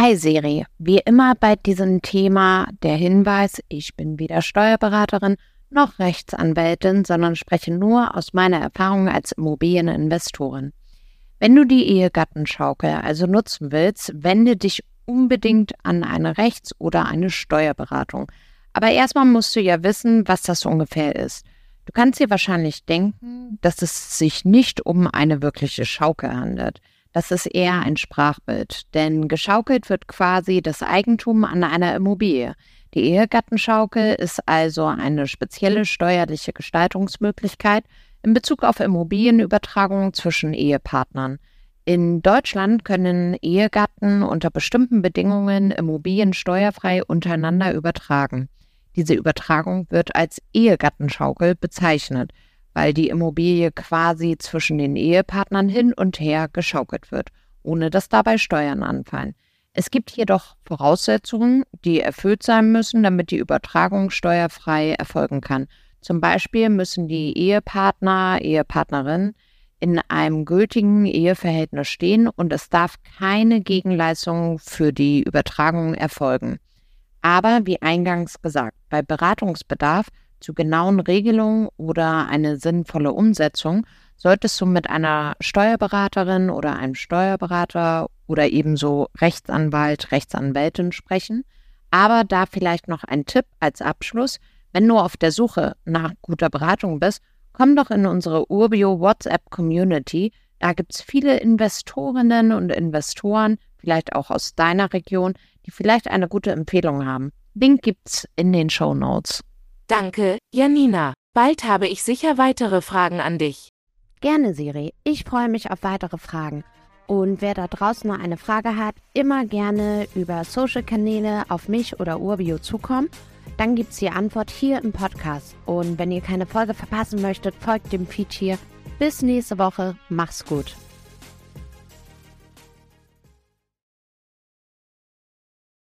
Hi Siri, wie immer bei diesem Thema der Hinweis, ich bin weder Steuerberaterin noch Rechtsanwältin, sondern spreche nur aus meiner Erfahrung als Immobilieninvestorin. Wenn du die Ehegattenschaukel also nutzen willst, wende dich unbedingt an eine Rechts- oder eine Steuerberatung. Aber erstmal musst du ja wissen, was das ungefähr ist. Du kannst dir wahrscheinlich denken, dass es sich nicht um eine wirkliche Schaukel handelt. Das ist eher ein Sprachbild, denn geschaukelt wird quasi das Eigentum an einer Immobilie. Die Ehegattenschaukel ist also eine spezielle steuerliche Gestaltungsmöglichkeit in Bezug auf Immobilienübertragungen zwischen Ehepartnern. In Deutschland können Ehegatten unter bestimmten Bedingungen Immobilien steuerfrei untereinander übertragen. Diese Übertragung wird als Ehegattenschaukel bezeichnet weil die Immobilie quasi zwischen den Ehepartnern hin und her geschaukelt wird, ohne dass dabei Steuern anfallen. Es gibt jedoch Voraussetzungen, die erfüllt sein müssen, damit die Übertragung steuerfrei erfolgen kann. Zum Beispiel müssen die Ehepartner, Ehepartnerin in einem gültigen Eheverhältnis stehen und es darf keine Gegenleistung für die Übertragung erfolgen. Aber wie eingangs gesagt, bei Beratungsbedarf zu genauen Regelungen oder eine sinnvolle Umsetzung solltest du mit einer Steuerberaterin oder einem Steuerberater oder ebenso Rechtsanwalt, Rechtsanwältin sprechen. Aber da vielleicht noch ein Tipp als Abschluss. Wenn du auf der Suche nach guter Beratung bist, komm doch in unsere Urbio WhatsApp Community. Da gibt es viele Investorinnen und Investoren, vielleicht auch aus deiner Region, die vielleicht eine gute Empfehlung haben. Link gibt's in den Show Notes. Danke, Janina. Bald habe ich sicher weitere Fragen an dich. Gerne, Siri. Ich freue mich auf weitere Fragen. Und wer da draußen noch eine Frage hat, immer gerne über Social-Kanäle auf mich oder Urbio zukommen. Dann gibt es die Antwort hier im Podcast. Und wenn ihr keine Folge verpassen möchtet, folgt dem Feed hier. Bis nächste Woche. Mach's gut.